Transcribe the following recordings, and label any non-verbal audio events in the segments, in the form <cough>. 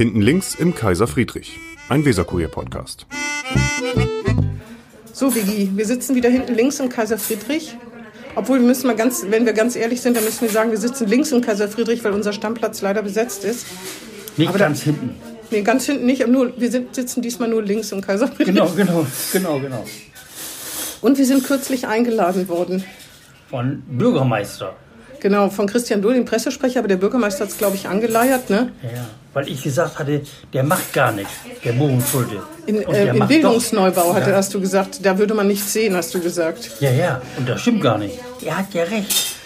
Hinten links im Kaiser Friedrich, ein Weserkurier-Podcast. So, Vigi, wir sitzen wieder hinten links im Kaiser Friedrich. Obwohl, wir müssen mal ganz, wenn wir ganz ehrlich sind, dann müssen wir sagen, wir sitzen links im Kaiser Friedrich, weil unser Stammplatz leider besetzt ist. Nicht Aber da- ganz hinten. Nee, ganz hinten nicht, aber nur, wir sind, sitzen diesmal nur links im Kaiser Friedrich. Genau, genau, genau, genau. Und wir sind kürzlich eingeladen worden. Von Bürgermeister. Genau, von Christian Dohl, dem Pressesprecher, aber der Bürgermeister hat es, glaube ich, angeleiert, ne? Ja. Weil ich gesagt hatte, der macht gar nichts, der Bogenschulte. In, äh, Im Bildungsneubau, doch- hatte, ja. hast du gesagt, da würde man nichts sehen, hast du gesagt. Ja, ja, und das stimmt gar nicht. Er hat ja recht.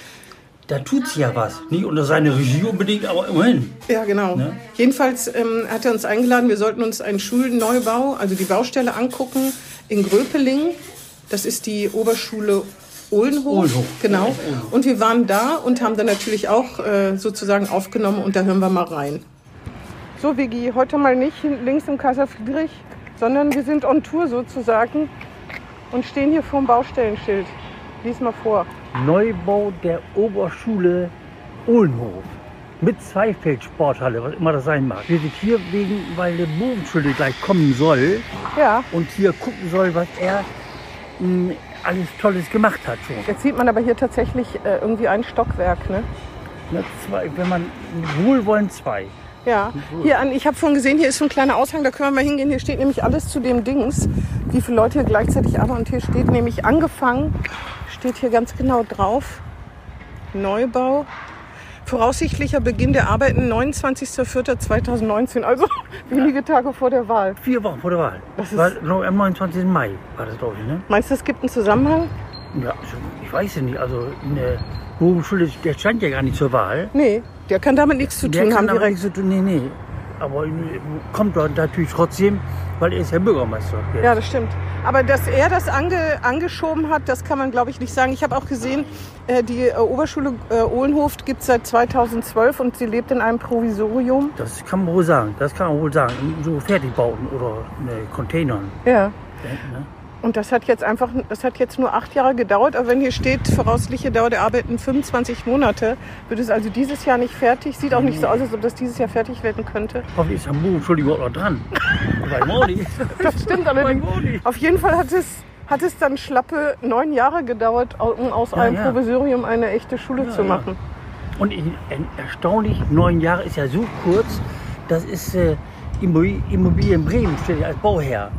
Da tut sich ja was. Nicht unter seine Regie unbedingt, aber immerhin. Ja, genau. Ne? Jedenfalls ähm, hat er uns eingeladen, wir sollten uns einen Schulneubau, also die Baustelle angucken in Gröpeling. Das ist die Oberschule Ohlenhof. Ohlenhof. Genau. Und wir waren da und haben dann natürlich auch äh, sozusagen aufgenommen und da hören wir mal rein. So, Vigi, heute mal nicht links im Kaiser Friedrich, sondern wir sind on Tour sozusagen und stehen hier vor dem Baustellenschild. Lies mal vor. Neubau der Oberschule Ohlenhof. Mit Zweifeldsporthalle, was immer das sein mag. Wir sind hier wegen, weil der Bogenschule gleich kommen soll Ja, und hier gucken soll, was er mh, alles Tolles gemacht hat schon. jetzt sieht man aber hier tatsächlich äh, irgendwie ein Stockwerk, ne? Ne, zwei, wenn man wohlwollend zwei. Ja, hier an, ich habe vorhin gesehen, hier ist so ein kleiner Aushang, da können wir mal hingehen. Hier steht nämlich alles zu dem Dings, wie viele Leute hier gleichzeitig arbeiten. Und hier steht nämlich angefangen, steht hier ganz genau drauf, Neubau. Voraussichtlicher Beginn der Arbeiten 29.04.2019, also <laughs> wenige Tage vor der Wahl. Vier Wochen vor der Wahl. Das ist- war, noch am 29. Mai war das, glaube ich, ne? Meinst du, es gibt einen Zusammenhang? Ja, also, ich weiß ja nicht. Also in der Bogenschule, der stand ja gar nicht zur Wahl. Nee, der kann damit nichts zu Der tun haben direkt. nichts zu tun. Nee, nee. Aber kommt dort natürlich trotzdem, weil er ist ja Bürgermeister. jetzt. Ja, das stimmt. Aber dass er das ange, angeschoben hat, das kann man, glaube ich, nicht sagen. Ich habe auch gesehen, äh, die äh, Oberschule äh, Ohlenhof gibt es seit 2012 und sie lebt in einem Provisorium. Das kann man wohl sagen. Das kann man wohl sagen. In So Fertigbauten oder ne, Containern. Ja. Ne? Und das hat jetzt einfach, das hat jetzt nur acht Jahre gedauert. Aber wenn hier steht, voraussichtliche Dauer der Arbeiten 25 Monate, wird es also dieses Jahr nicht fertig. Sieht auch nicht so aus, als ob das dieses Jahr fertig werden könnte. Hoffentlich ist am Bogenschule überhaupt noch dran. <laughs> Auch nicht. Das stimmt allerdings. Auf jeden Fall hat es, hat es dann schlappe neun Jahre gedauert, um aus Ja, einem ja. Provisorium eine echte Schule Ja, zu machen. Und in- in- erstaunlich, neun Jahre ist ja so kurz, das ist äh, Immobilien Immobilien Bremen, steht ja als Bauherr.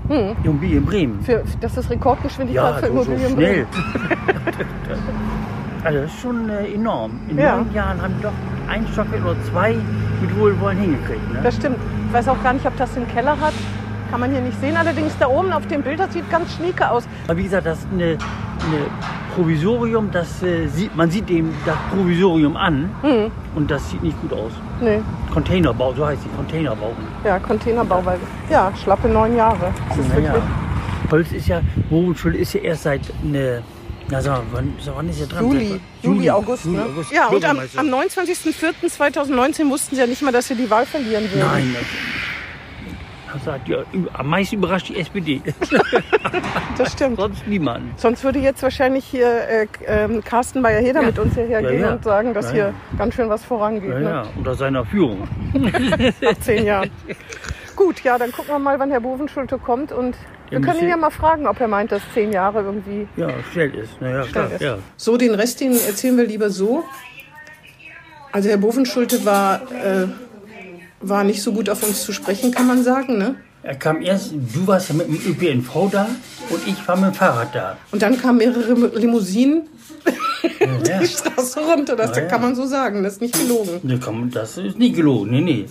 Immobilien Bremen. Für, das ist Rekordgeschwindigkeit Ja, für so, so Immobilien. schnell. <laughs> also das ist schon äh, enorm. In Ja. neun Jahren haben die doch ein Stockwerk oder zwei mit Wohlwollen hingekriegt. Ne? Das stimmt. Ich weiß auch gar nicht, ob das den Keller hat. Kann man hier nicht sehen. Allerdings da oben auf dem Bild, das sieht ganz schnieke aus. Aber wie gesagt, das ist eine, eine Provisorium, das äh, sieht, man sieht dem das Provisorium an Hm. und das sieht nicht gut aus. Nee, Containerbau, so heißt die Containerbau. ja, Containerbauweise. Ja, schlappe neun Jahre. Das ist Naja, wirklich. Holz ist ja, Bogenschule ist ja erst seit ne, na sag mal, wann, so, wann ist er dran? Juli, Seit- Juli, August. Juli, ne? August. Ja, und am, am 29.04.2019 wussten sie ja nicht mal, dass sie die Wahl verlieren würden. Nein, hat ja am meisten überrascht die SPD. <laughs> Das stimmt. Sonst niemand. Sonst würde jetzt wahrscheinlich hier äh, ähm, Carsten Bayer-Heder Ja. mit uns hierher Ja, gehen ja. und sagen, dass Ja, hier ja. ganz schön was vorangeht. Ja, ne? ja, unter seiner Führung. <laughs> Nach zehn Jahren. Gut, ja, dann gucken wir mal, wann Herr Bovenschulte kommt und wir können ihn ja mal fragen, ob er meint, dass zehn Jahre irgendwie Ja, schnell ist. Naja, klar. ist. Ja. So, den Rest, den erzählen wir lieber so. Also Herr Bovenschulte war, äh, war nicht so gut auf uns zu sprechen, kann man sagen. Ne? Er kam erst, du warst ja mit dem ÖPNV da und ich war mit dem Fahrrad da. Und dann kamen mehrere Limousinen Ja, <laughs> die Straße runter. Das Ja, ja. kann man so sagen, das ist nicht gelogen. Das ist nicht gelogen. Nee, nee.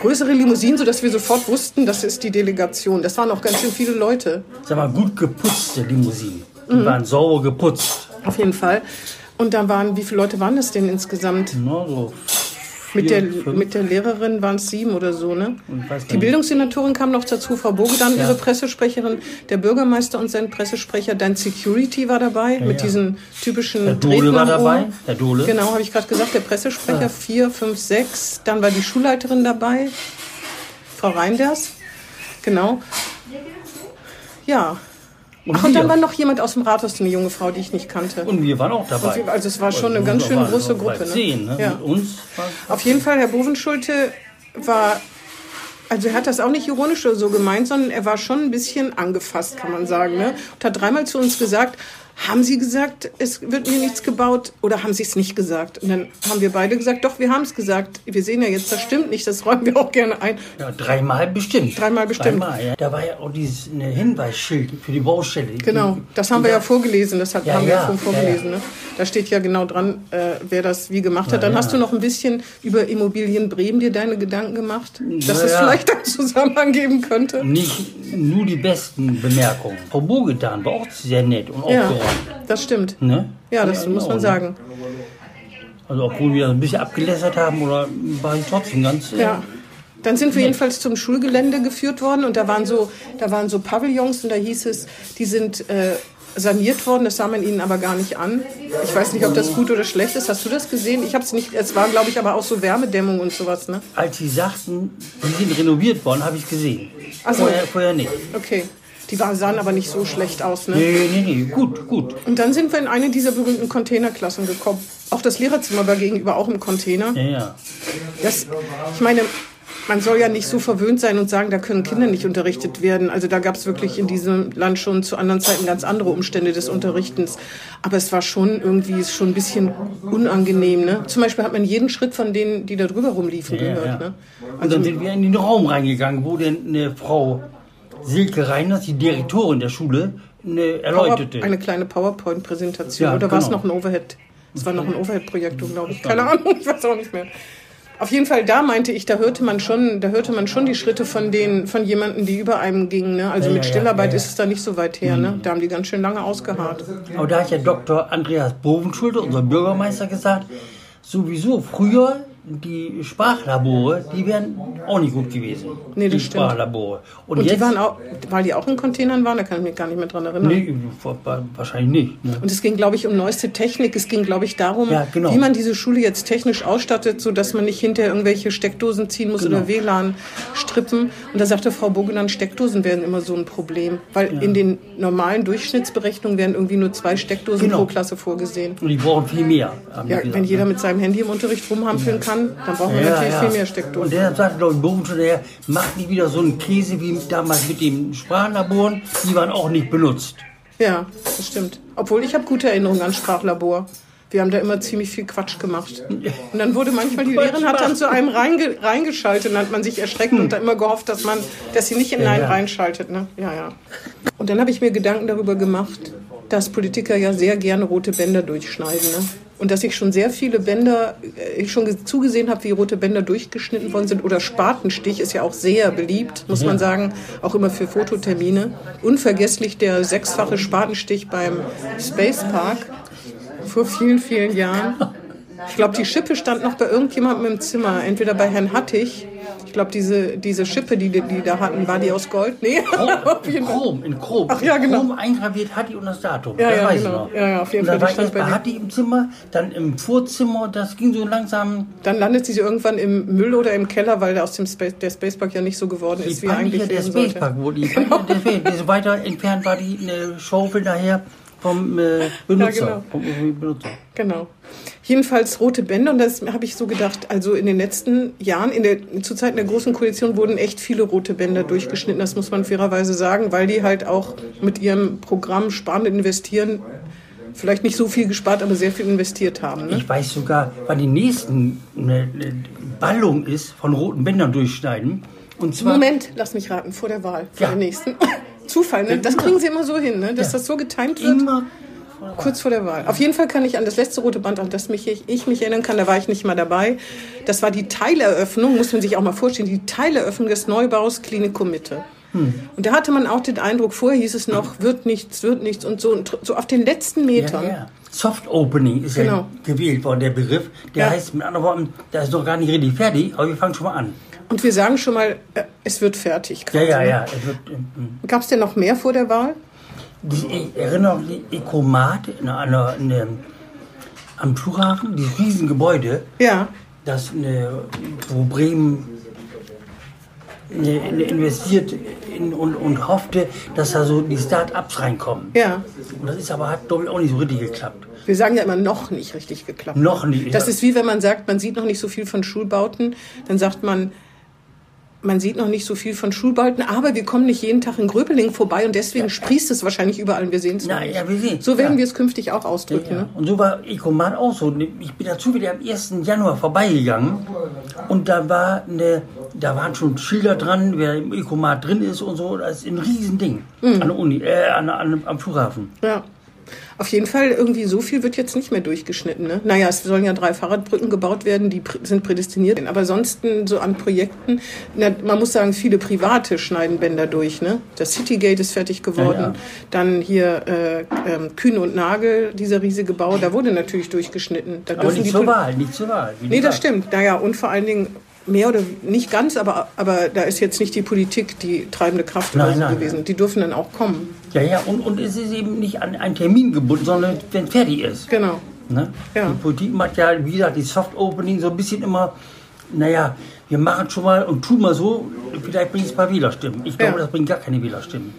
Größere Limousinen, sodass wir sofort wussten, das ist die Delegation. Das waren auch ganz schön viele Leute, Sag mal, gut geputzte Limousinen. Die Mhm. waren sauber geputzt. auf jeden Fall. Und da waren, wie viele Leute waren das denn insgesamt? Na, so Mit vier, der, fünf. mit der Lehrerin waren es sieben oder so, ne? Die. Bildungssenatorin kam noch dazu, Frau Bogedan, Ja. ihre Pressesprecherin, der Bürgermeister und sein Pressesprecher, dein Security war dabei, mit ja. diesen typischen Dohle Drähten war dabei. Ohr. Herr Dohle. Genau, habe ich gerade gesagt, der Pressesprecher, vier, fünf, sechs. Dann war die Schulleiterin dabei, Frau Reinders. Genau. Ja. Und Ach, und dann war noch jemand aus dem Rathaus, eine junge Frau, die ich nicht kannte. Und wir waren auch dabei. Wir- also es war schon eine ganz wir schön große Gruppe, ne? Zehn, ne? Ja. Mit uns Auf jeden Fall, Herr Bovenschulte war Also er hat das auch nicht ironisch oder so gemeint, sondern er war schon ein bisschen angefasst, kann man sagen. Ne? Und hat dreimal zu uns gesagt, haben Sie gesagt, es wird mir nichts gebaut oder haben Sie es nicht gesagt? Und dann haben wir beide gesagt, doch, wir haben es gesagt. Wir sehen ja jetzt, das stimmt nicht, das räumen wir auch gerne ein. Ja, dreimal bestimmt. Dreimal bestimmt. Dreimal, ja. Da war ja auch dieses Hinweisschild für die Baustelle. Genau, das haben wir ja vorgelesen, das hat, Ja, haben wir ja ja, schon vorgelesen. ja, ja. Ne? Da steht ja genau dran, äh, wer das wie gemacht hat. Ja, Dann ja. hast du noch ein bisschen über Immobilien Bremen dir deine Gedanken gemacht, dass Ja, es ja. vielleicht einen Zusammenhang geben könnte. Nicht nur die besten Bemerkungen. Frau Bogedan war auch sehr nett und Ja, aufgeräumt. Das stimmt. Ne? Ja, das muss genau, man ne? sagen. Also obwohl wir ein bisschen abgelässert haben, oder war ich trotzdem ganz... äh, Ja. Dann sind wir jedenfalls zum Schulgelände geführt worden und da waren so, da waren so Pavillons und da hieß es, die sind äh, saniert worden, das sah man ihnen aber gar nicht an. Ich weiß nicht, ob das gut oder schlecht ist. Hast du das gesehen? Ich habe es nicht. Es war, glaube ich, aber auch so Wärmedämmung und sowas, ne? Als sie sagten, die sind renoviert worden, habe ich gesehen. Ach so. vorher, vorher nicht. Okay. Die sahen aber nicht so schlecht aus, ne? Nee, nee, nee, gut, gut. Und dann sind wir in eine dieser berühmten Containerklassen gekommen. Auch das Lehrerzimmer war gegenüber auch im Container. Ja, ja. Das, ich meine, man soll ja nicht so verwöhnt sein und sagen, da können Kinder nicht unterrichtet werden. Also da gab es wirklich in diesem Land schon zu anderen Zeiten ganz andere Umstände des Unterrichtens. Aber es war schon irgendwie schon ein bisschen unangenehm. Ne? Zum Beispiel hat man jeden Schritt von denen, die da drüber rumliefen, Ja, gehört. ja. Ne? Und dann sind wir in den Raum reingegangen, wo denn eine Frau Silke Reiners, die Direktorin der Schule, eine Power, erläuterte. eine kleine PowerPoint-Präsentation. Ja, Oder war es genau. noch ein Overhead? Es war noch ein Overhead-Projektor, glaube ich. Keine Ahnung, ich weiß auch nicht mehr. Auf jeden Fall, da meinte ich, da hörte man schon, da hörte man schon die Schritte von den, von jemanden, die über einem gingen. Ne? Also Ja, mit Stillarbeit ja, ja. ist es da nicht so weit her. Ne? Da haben die ganz schön lange ausgeharrt. Aber da hat ja Dr. Andreas Bovenschulte, unser Bürgermeister, gesagt, sowieso früher die Sprachlabore, die wären auch nicht gut gewesen. Nee, die stimmt. Sprachlabore. Und, Und jetzt, die waren auch, weil die auch in Containern waren, da kann ich mich gar nicht mehr dran erinnern. nee, wahrscheinlich nicht. Ne? Und es ging, glaube ich, um neueste Technik. Es ging, glaube ich, darum, Ja, genau. wie man diese Schule jetzt technisch ausstattet, sodass man nicht hinterher irgendwelche Steckdosen ziehen muss Genau. oder WLAN strippen. Und da sagte Frau Bogeland, Steckdosen werden immer so ein Problem. Weil in den normalen Durchschnittsberechnungen werden irgendwie nur zwei Steckdosen Genau. pro Klasse vorgesehen. Und die brauchen viel mehr. Ja, gesagt, wenn jeder ne? mit seinem Handy im Unterricht rumhampeln kann, dann brauchen wir natürlich viel mehr Und Steckdosen. deshalb sagte, glaube ich, Bovenschulte, der macht nicht wieder so einen Käse wie damals mit den Sprachlaboren. Die waren auch nicht benutzt. Ja, das stimmt. Obwohl ich habe gute Erinnerungen an Sprachlabor. Wir haben da immer ziemlich viel Quatsch gemacht. Und dann wurde manchmal, die Lehrerin hat dann zu einem reinge, reingeschaltet und dann hat man sich erschreckt und dann immer gehofft, dass man, dass sie nicht in Nein ja. reinschaltet. Ne? Ja, ja. Und dann habe ich mir Gedanken darüber gemacht, dass Politiker ja sehr gerne rote Bänder durchschneiden. Ne? Und dass ich schon sehr viele Bänder, äh, ich schon ge- zugesehen habe, wie rote Bänder durchgeschnitten worden sind. Oder Spatenstich ist ja auch sehr beliebt, muss man sagen, auch immer für Fototermine. Unvergesslich der sechsfache Spatenstich beim Space Park vor vielen, vielen Jahren. Ich glaube, die Schippe stand noch bei irgendjemandem im Zimmer, entweder bei Herrn Hattig. Ich glaube, diese, diese Schippe, die die die da hatten, war die aus Gold? Nee, <laughs> Fall. Chrom, in Chrom. Ach ja, genau. Chrom eingraviert Hattie und das Datum. Ja, das ja, weiß genau. ich noch. Ja, ja, auf jeden Fall, war das ich bei. Hattie im Zimmer, dann im Vorzimmer, das ging so langsam. Dann landet sie irgendwann im Müll oder im Keller, weil der aus dem Space, der Spacepark ja nicht so geworden ist, Die wie er eigentlich der. Spacepark, wo die deswegen, diese weiter entfernt war die eine Schaufel daher vom äh, Benutzer. genau. Vom Benutzer. Genau. Jedenfalls rote Bänder und das habe ich so gedacht, also in den letzten Jahren, in der, zu Zeiten der Großen Koalition wurden echt viele rote Bänder durchgeschnitten, das muss man fairerweise sagen, weil die halt auch mit ihrem Programm Sparen und Investieren vielleicht nicht so viel gespart, aber sehr viel investiert haben. Ne? Ich weiß sogar, wann die nächsten eine, eine Ballung ist von roten Bändern durchschneiden. Und zwar Moment, lass mich raten, vor der Wahl, vor Ja. der nächsten. Zufall, ne? Das kriegen sie immer so hin, ne? dass Ja. das so getimt wird. immer Kurz vor der Wahl. Auf jeden Fall kann ich an das letzte rote Band, an das mich, ich, ich mich erinnern kann, da war ich nicht mal dabei. Das war die Teileröffnung, muss man sich auch mal vorstellen, die Teileröffnung des Neubaus Klinikum Mitte. Hm. Und da hatte man auch den Eindruck, vorher hieß es noch, wird nichts, wird nichts und so. Und so auf den letzten Metern. Ja, ja. Soft Opening ist ja Genau. gewählt worden, der Begriff. Der Ja. heißt mit anderen Worten, da ist noch gar nicht richtig fertig, aber wir fangen schon mal an. Und wir sagen schon mal, äh, es wird fertig. Ja, quasi, ja, ne? ja. Wird, ähm, Gab es denn noch mehr vor der Wahl? die, ich erinnere mich, die Ecomat in einer, in einem, am Flughafen, dieses Riesengebäude, Ja. das eine, wo Bremen investiert in, und, und hoffte, dass da so die Start-ups reinkommen. Ja. Und das ist aber, hat glaube ich auch nicht so richtig geklappt. Wir sagen ja immer noch nicht richtig geklappt. Noch nicht. Das ist wie wenn man sagt, man sieht noch nicht so viel von Schulbauten, dann sagt man, man sieht noch nicht so viel von Schulbauten, aber wir kommen nicht jeden Tag in Gröpeling vorbei und deswegen sprießt es wahrscheinlich überall und wir sehen es nicht. ja, wir sehen So werden ja. wir es künftig auch ausdrücken. Ja, Ne? Und so war Ecoman auch so. Ich bin dazu wieder am 1. Januar vorbeigegangen und da war eine, da waren schon Schilder dran, wer im Ecoman drin ist und so. Das ist ein Riesending Mhm. an der Uni, äh, an, an, am Flughafen. Ja. Auf jeden Fall, irgendwie so viel wird jetzt nicht mehr durchgeschnitten. Ne? Naja, es sollen ja drei Fahrradbrücken gebaut werden, die prä- sind prädestiniert. Aber ansonsten so an Projekten, na, man muss sagen, viele Private schneiden Bänder durch. Ne? Das Citygate ist fertig geworden. Ja, ja. Dann hier äh, ähm, Kühne und Nagel, dieser riesige Bau, da wurde natürlich durchgeschnitten. Da Aber nicht zur Wahl, nicht zur Wahl. Nee, das stimmt. Naja, und vor allen Dingen mehr oder nicht ganz, aber, aber da ist jetzt nicht die Politik die treibende Kraft Nein, so nein, gewesen. Die dürfen dann auch kommen. Ja, ja, und, und es ist eben nicht an einen Termin gebunden, sondern wenn es fertig ist. Genau. Ne? Ja. Die Politik macht ja, wie gesagt, die Soft Opening so ein bisschen immer, naja, wir machen schon mal und tun mal so, vielleicht bringt es ein paar Wählerstimmen. Ich glaube, Ja. das bringt gar keine Wählerstimmen.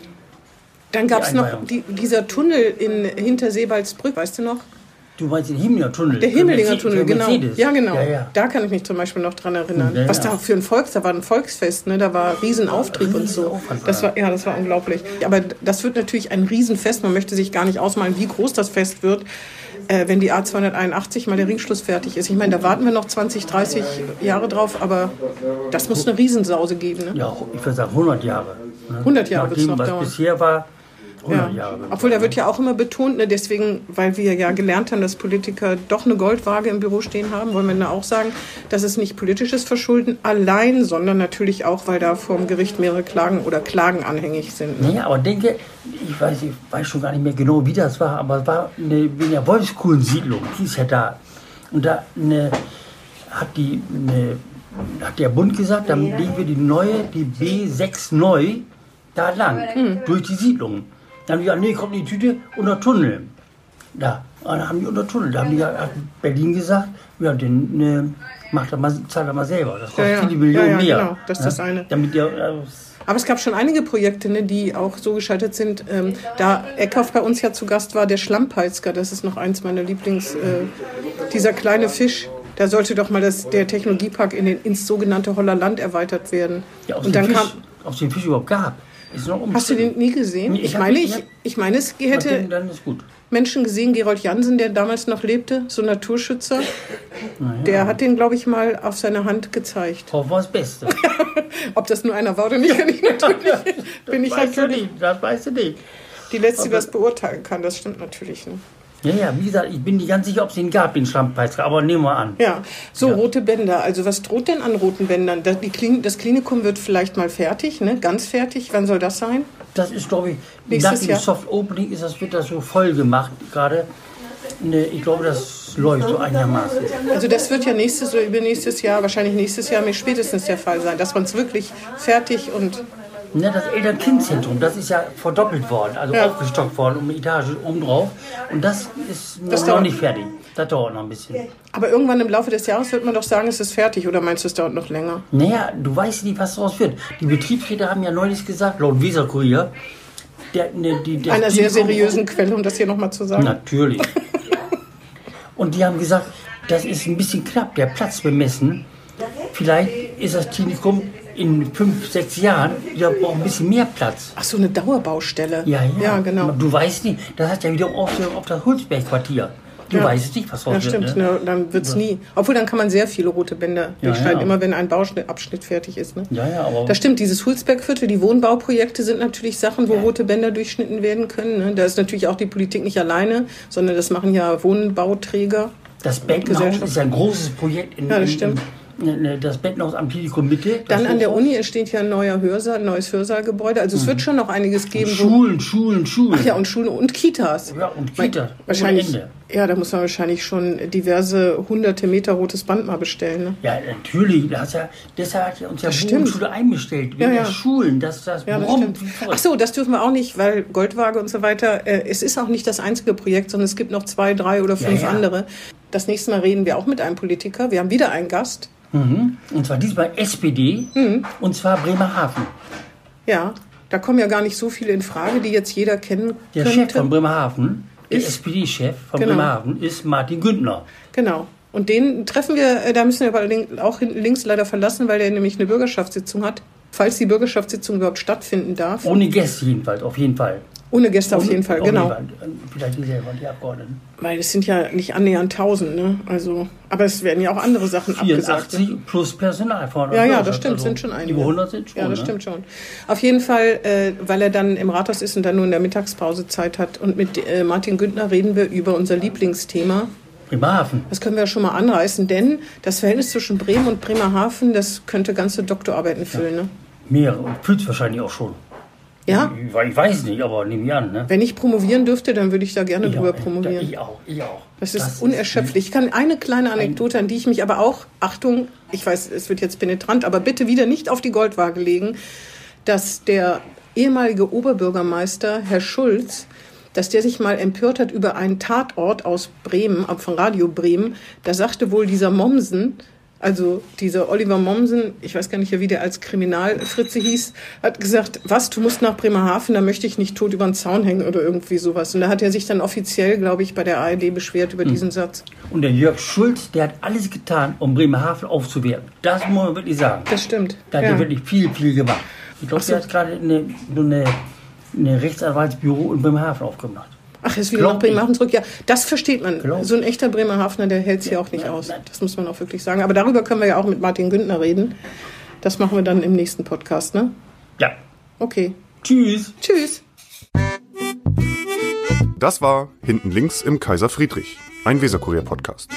Dann gab es noch die, dieser Tunnel in, hinter Seebaldsbrück, weißt du noch? Du meinst den Himmlinger Tunnel? Der Mercedes- Tunnel, für genau. Mercedes. Ja, genau. Ja, ja. Da kann ich mich zum Beispiel noch dran erinnern. Ja, Was da für ein Volks, da war ein Volksfest, ne? da war Riesenauftrieb und so. Das war, ja, das war unglaublich. Aber das wird natürlich ein Riesenfest. Man möchte sich gar nicht ausmalen, wie groß das Fest wird, äh, wenn die A281 mal der Ringschluss fertig ist. Ich meine, da warten wir noch 20, 30 Jahre drauf, aber das muss eine Riesensause geben. Ne? Ja, ich würde sagen 100 Jahre. Ne? 100 Jahre wird's dem, noch was dauern. bisher war, 100 Ja. Jahre. Obwohl da wird ja auch immer betont, ne, deswegen, weil wir ja gelernt haben, dass Politiker doch eine Goldwaage im Büro stehen haben, wollen wir da auch sagen, dass es nicht politisches Verschulden allein, sondern natürlich auch, weil da vor dem Gericht mehrere Klagen oder Klagen anhängig sind. Ne? Naja, aber denke, ich weiß, ich weiß schon gar nicht mehr genau, wie das war, aber es war eine, in der Wolfskuhlensiedlung, die ist ja da. Und da eine, hat, die, eine, hat der Bund gesagt, dann legen wir die neue, die B6 neu, da lang, durch die Siedlung. Dann haben die gesagt, nee, kommt in die Tüte, unter Tunnel. Da, und dann haben die unter Tunnel. Da haben die hat Berlin gesagt, ja, den ne, macht er mal, zahlt er mal selber. Das kostet Ja, viele Millionen Ja, ja, mehr. genau. Das ist das eine. Damit der, äh, Aber es gab schon einige Projekte, ne, die auch so gescheitert sind. Ähm, da Eckhoff bei uns ja zu Gast war, der Schlammpeitzger, das ist noch eins meiner Lieblings, äh, dieser kleine Fisch. Da sollte doch mal das, der Technologiepark in den, ins sogenannte Hollerland erweitert werden. ja, Fisch, kam, aus dem Fisch überhaupt gab. Ist noch Hast du den nie gesehen? Nee, ich Ich meine, ich, ja. ich meine, es hätte dann ist gut. Menschen gesehen, Gerold Jansen, der damals noch lebte, so Naturschützer, der hat den, glaube ich, mal auf seine Hand gezeigt. Hoffen wir das Beste. <laughs> Ob das nur einer war oder nicht, kann ich natürlich, <laughs> bin ich natürlich nicht, das weißt du nicht. die Letzte, die das beurteilen kann. Das stimmt natürlich. Ne? Ja, ja, wie gesagt, ich bin nicht ganz sicher, ob es den gab, den Schlammpeitzger, aber nehmen wir an. Ja, so Ja. rote Bänder. Also was droht denn an roten Bändern? Das, die Klin das Klinikum wird vielleicht mal fertig, ne? ganz fertig. Wann soll das sein? Das ist, glaube ich, Nächstes nach dem Jahr. Soft Opening ist das, wird das so voll gemacht gerade. Ne, ich glaube, das läuft so einigermaßen. Also das wird ja nächstes oder übernächstes Jahr, wahrscheinlich nächstes Jahr mir spätestens der Fall sein, dass man es wirklich fertig und Ne, das Eltern-Kind-Zentrum, das ist ja verdoppelt worden, also Ja. aufgestockt worden, um eine Etage obendrauf. Und das ist Das noch dauert. nicht fertig. Das dauert noch ein bisschen. aber irgendwann im Laufe des Jahres wird man doch sagen, es ist fertig oder meinst du, es dauert noch länger? Naja, du weißt nicht, was daraus wird. Die Betriebsräte haben ja neulich gesagt, laut Weserkurier, der, ne, die, das Einer sehr seriösen Quelle, um das hier nochmal zu sagen. Natürlich. <laughs> Und die haben gesagt, das ist ein bisschen knapp, der Platz bemessen. Vielleicht ist das Klinikum in fünf, sechs Jahren wieder braucht ein bisschen mehr Platz. Ach so, eine Dauerbaustelle. Ja, ja. Ja, genau. Du weißt nicht, das hat ja wieder Auswirkungen auf das Hulsberg-Quartier. Du Ja. weißt nicht, was Ja, raus stimmt. wird. Ne? Ne? Dann wird es nie. Obwohl, dann kann man sehr viele rote Bänder Ja, durchschneiden, ja. immer wenn ein Bauabschnitt fertig ist. Ne? Ja, ja, aber Das stimmt, dieses Hulsbergviertel, die Wohnbauprojekte sind natürlich Sachen, wo rote Bänder durchschnitten werden können. Ne? Da ist natürlich auch die Politik nicht alleine, sondern das machen ja Wohnbauträger. das Gesellschaft. ist ja ein großes Projekt. In, Ja, das in- stimmt. In, das Bettenhaus am Klinikum Mitte. das Dann an der. Uni entsteht ja ein neuer Hörsaal, ein neues Hörsaalgebäude. Also es wird schon noch einiges geben. wo- Schulen, Schulen, Schulen. Ach ja, und Schulen und Kitas. Ja, und Kita. Wahrscheinlich. Ja, da muss man wahrscheinlich schon diverse hunderte Meter rotes Band mal bestellen. Ne? Ja, natürlich. Das ja, deshalb hat ja uns ja Das. Schule einbestellt. Wegen Ja, ja. Schulen, dass das Ja, das brummt. Ach so, das dürfen wir auch nicht, weil Goldwaage und so weiter. Äh, es ist auch nicht das einzige Projekt, sondern es gibt noch zwei, drei oder fünf ja. andere. Das nächste Mal reden wir auch mit einem Politiker. Wir haben wieder einen Gast. Mhm. Und zwar diesmal SPD Mhm. und zwar Bremerhaven. Ja, da kommen ja gar nicht so viele in Frage, die jetzt jeder kennen Der könnte. Chef von Bremerhaven, der SPD-Chef von Genau. Bremerhaven, ist Martin Güntner. Genau. Und den treffen wir, äh, da müssen wir aber auch links leider verlassen, weil der nämlich eine Bürgerschaftssitzung hat. falls die Bürgerschaftssitzung überhaupt stattfinden darf. Ohne Gäste jedenfalls, auf jeden Fall. Ohne Gäste auf jeden Fall, Ohne- genau. ohne- Vielleicht die selber, die Abgeordneten. Weil es sind ja nicht annähernd 1000, ne? Also, aber es werden ja auch andere Sachen abgesagt. 84 plus Personal vorne. Ja, ja, Also, das stimmt, sind schon einige. Über 100 sind schon. Ja, das ne? stimmt schon. Auf jeden Fall, äh, weil er dann im Rathaus ist und dann nur in der Mittagspause Zeit hat. Und mit äh, Martin Günther reden wir über unser Lieblingsthema. Bremerhaven. Das können wir ja schon mal anreißen, denn das Verhältnis zwischen Bremen und Bremerhaven, das könnte ganze Doktorarbeiten füllen. Ne? Mehrere. Und Pütz wahrscheinlich auch schon. Ja, Ich, ich weiß nicht, aber nehme ich an. Ne? wenn ich promovieren dürfte, dann würde ich da gerne Ich drüber auch, promovieren. Ich auch, ich auch. Das ist unerschöpflich. Ich kann eine kleine Anekdote, an die ich mich aber auch, Achtung, ich weiß, es wird jetzt penetrant, aber bitte wieder nicht auf die Goldwaage legen, dass der ehemalige Oberbürgermeister, Herr Schulz, dass der sich mal empört hat über einen Tatort aus Bremen, von Radio Bremen. Da sagte wohl dieser Mommsen, also dieser Oliver Mommsen, ich weiß gar nicht, wie der als Kriminalfritze hieß, hat gesagt, was, du musst nach Bremerhaven, da möchte ich nicht tot über den Zaun hängen oder irgendwie sowas. Und da hat er sich dann offiziell, glaube ich, bei der ARD beschwert über diesen Satz. Und der Jörg Schulz, der hat alles getan, um Bremerhaven aufzuwerten. Das muss man wirklich sagen. Das stimmt. Da hat ja. er wirklich viel, viel gemacht. Ich glaube, so. der hat gerade eine, eine, eine Rechtsanwaltsbüro in Bremerhaven aufgemacht. Ach, ist wieder nach Bremerhaven zurück. Ja, das versteht man. Glaub. So ein echter Bremerhavener, der hält sich auch nicht nein, aus. nein. Das muss man auch wirklich sagen. Aber darüber können wir ja auch mit Martin Günther reden. Das machen wir dann im nächsten Podcast, ne? Ja. Okay. Tschüss. Tschüss. Das war Hinten links im Kaiser Friedrich, ein Weserkurier-Podcast.